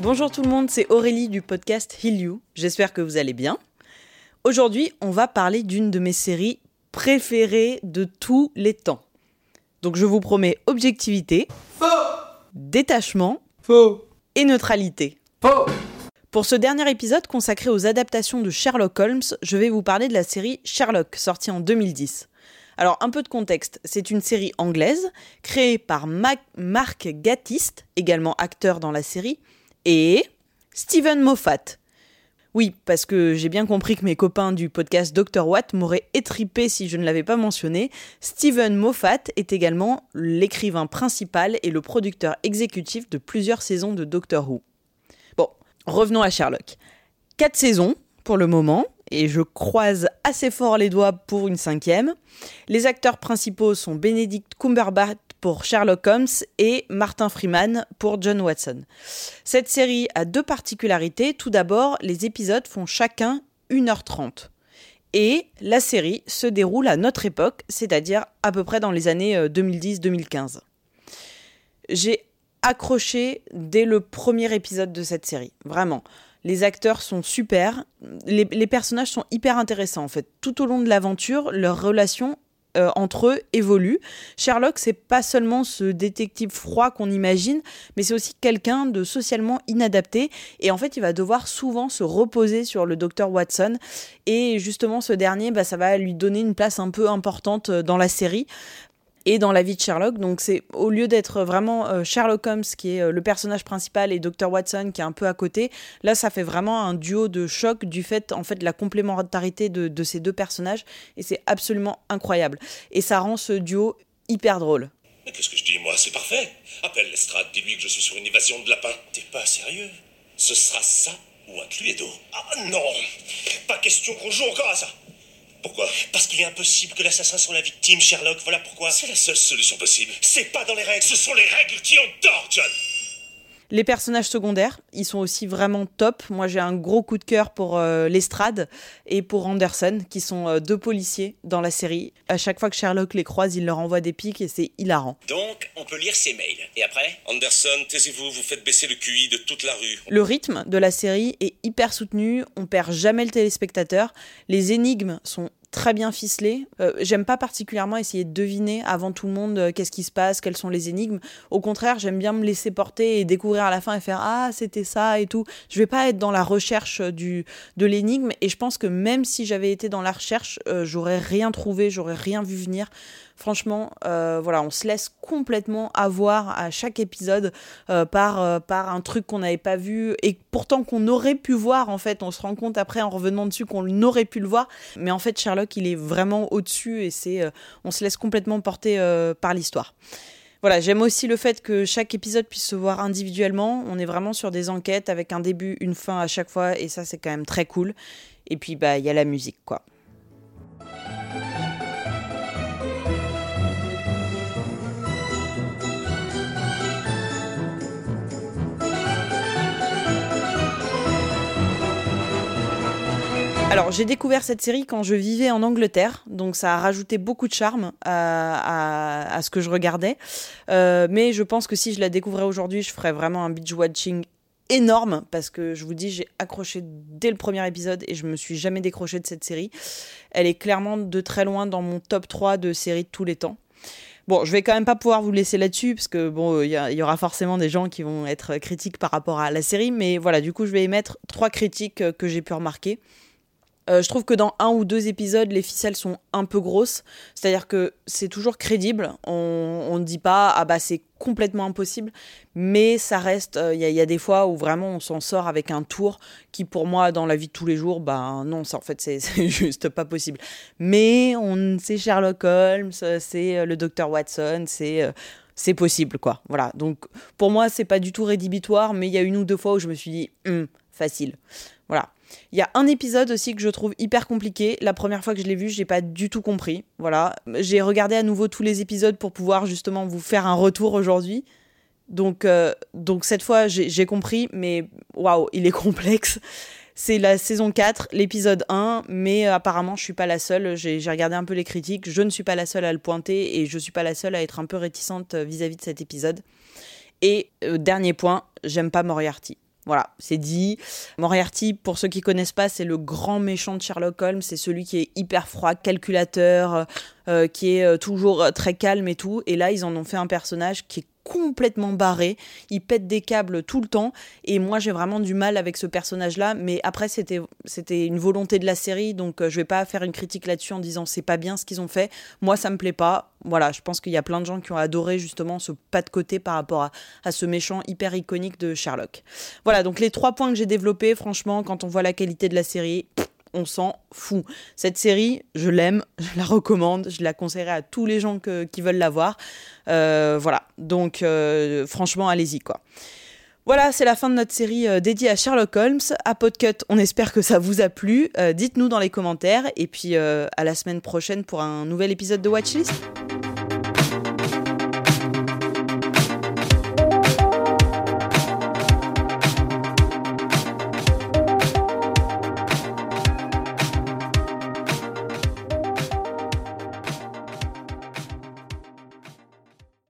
Bonjour tout le monde, c'est Aurélie du podcast Heal You. J'espère que vous allez bien. Aujourd'hui, on va parler d'une de mes séries préférées de tous les temps. Donc je vous promets objectivité, Faux détachement Faux et neutralité. Faux Pour ce dernier épisode consacré aux adaptations de Sherlock Holmes, je vais vous parler de la série Sherlock, sortie en 2010. Alors, un peu de contexte, c'est une série anglaise créée par Mac- Mark Gatiss, également acteur dans la série, et Stephen Moffat. Oui, parce que j'ai bien compris que mes copains du podcast Dr. Watt m'auraient étripé si je ne l'avais pas mentionné. Stephen Moffat est également l'écrivain principal et le producteur exécutif de plusieurs saisons de Doctor Who. Bon, revenons à Sherlock. Quatre saisons pour le moment, et je croise assez fort les doigts pour une cinquième. Les acteurs principaux sont Benedict Cumberbatch pour Sherlock Holmes et Martin Freeman pour John Watson. Cette série a deux particularités. Tout d'abord, les épisodes font chacun 1h30. Et la série se déroule à notre époque, c'est-à-dire à peu près dans les années euh, 2010-2015. J'ai accroché dès le premier épisode de cette série, vraiment. Les acteurs sont super, les, les personnages sont hyper intéressants en fait. Tout au long de l'aventure, leurs relations euh, entre eux évoluent. Sherlock, c'est pas seulement ce détective froid qu'on imagine, mais c'est aussi quelqu'un de socialement inadapté. Et en fait, il va devoir souvent se reposer sur le docteur Watson. Et justement, ce dernier, bah, ça va lui donner une place un peu importante euh, dans la série et dans la vie de Sherlock. Donc c'est au lieu d'être vraiment euh, Sherlock Holmes qui est euh, le personnage principal et Dr Watson qui est un peu à côté, là ça fait vraiment un duo de choc du fait en fait de la complémentarité de, de ces deux personnages et c'est absolument incroyable. Et ça rend ce duo hyper drôle. Mais qu'est-ce que je dis, moi? C'est parfait. Appelle Lestrade, dis-lui que je suis sur une évasion de lapin. T'es pas sérieux? Ce sera ça ou un cluedo. Ah non Pas question qu'on joue encore à ça Pourquoi Parce qu'il est impossible que l'assassin soit la victime, Sherlock, voilà pourquoi. C'est la seule solution possible. C'est pas dans les règles Ce sont les règles qui ont tort, John Les personnages secondaires, ils sont aussi vraiment top. Moi, j'ai un gros coup de cœur pour euh, Lestrade et pour Anderson, qui sont euh, deux policiers dans la série. À chaque fois que Sherlock les croise, il leur envoie des pics et c'est hilarant. Donc, on peut lire ses mails. Et après? Anderson, taisez-vous, vous faites baisser le QI de toute la rue. Le rythme de la série est hyper soutenu, on perd jamais le téléspectateur, les énigmes sont très bien ficelées. Euh, j'aime pas particulièrement essayer de deviner avant tout le monde euh, qu'est-ce qui se passe, quelles sont les énigmes. Au contraire, j'aime bien me laisser porter et découvrir à la fin et faire ah c'était ça et tout. Je vais pas être dans la recherche du de l'énigme et je pense que même si j'avais été dans la recherche, euh, j'aurais rien trouvé, j'aurais rien vu venir. Franchement, euh, voilà, on se laisse complètement avoir à chaque épisode euh, par, euh, par un truc qu'on n'avait pas vu et pourtant qu'on aurait pu voir en fait. On se rend compte après en revenant dessus qu'on aurait pu le voir, mais en fait Sherlock il est vraiment au-dessus et c'est, on se laisse complètement porter par l'histoire. Voilà, j'aime aussi le fait que chaque épisode puisse se voir individuellement. On est vraiment sur des enquêtes avec un début, une fin à chaque fois et ça c'est quand même très cool. Et puis bah il y a la musique quoi. Alors, j'ai découvert cette série quand je vivais en Angleterre, donc ça a rajouté beaucoup de charme à, à- ce que je regardais. Euh, mais je pense que si je la découvrais aujourd'hui, je ferais vraiment un binge-watching énorme, parce que je vous dis, j'ai accroché dès le premier épisode et je me suis jamais décroché de cette série. Elle est clairement de très loin dans mon top 3 de séries de tous les temps. Bon, je vais quand même pas pouvoir vous laisser là-dessus parce que bon, il y, y aura forcément des gens qui vont être critiques par rapport à la série, mais voilà, du coup, je vais émettre trois critiques euh, que j'ai pu remarquer. Euh, je trouve que dans un ou deux épisodes, les ficelles sont un peu grosses. C'est-à-dire que c'est toujours crédible. On ne dit pas, ah bah c'est complètement impossible. Mais ça reste, euh, il y, a- des fois où vraiment on s'en sort avec un tour qui, pour moi, dans la vie de tous les jours, bah non, ça en fait, c'est juste pas possible. Mais c'est Sherlock Holmes, euh, c'est le docteur Watson, c'est. c'est possible, quoi. Voilà. Donc, pour moi, c'est pas du tout rédhibitoire, mais il y a une ou deux fois où je me suis dit, Hum, facile. Voilà. Il y a un épisode aussi que je trouve hyper compliqué. La première fois que je l'ai vu, j'ai pas du tout compris. Voilà. J'ai regardé à nouveau tous les épisodes pour pouvoir justement vous faire un retour aujourd'hui. Donc, euh, donc cette fois, j'ai compris, mais waouh, il est complexe. C'est la saison 4, l'épisode 1, mais apparemment je suis pas la seule. J'ai j'ai regardé un peu les critiques, je ne suis pas la seule à le pointer et je suis pas la seule à être un peu réticente euh, vis-à-vis de cet épisode. Et euh, dernier point, j'aime pas Moriarty. Voilà, c'est dit. Moriarty, pour ceux qui connaissent pas, c'est le grand méchant de Sherlock Holmes. C'est celui qui est hyper froid, calculateur, euh, qui est euh, toujours très calme et tout. Et là, ils en ont fait un personnage qui est complètement barré, il pète des câbles tout le temps et moi j'ai vraiment du mal avec ce personnage là mais après c'était c'était une volonté de la série donc euh, je vais pas faire une critique là-dessus en disant c'est pas bien ce qu'ils ont fait. Moi ça me plaît pas. Voilà, je pense qu'il y a plein de gens qui ont adoré justement ce pas de côté par rapport à, à ce méchant hyper iconique de Sherlock. Voilà, donc les trois points que j'ai développés, franchement, quand on voit la qualité de la série, on s'en fout. Cette série, je l'aime, je la recommande, je la conseillerais à tous les gens qui veulent la voir. Euh, voilà, donc euh, franchement, allez-y quoi. Voilà, c'est la fin de notre série euh, dédiée à Sherlock Holmes. À Podcut, on espère que ça vous a plu. Dites-nous dans les commentaires et puis à la semaine prochaine pour un nouvel épisode de Watchlist.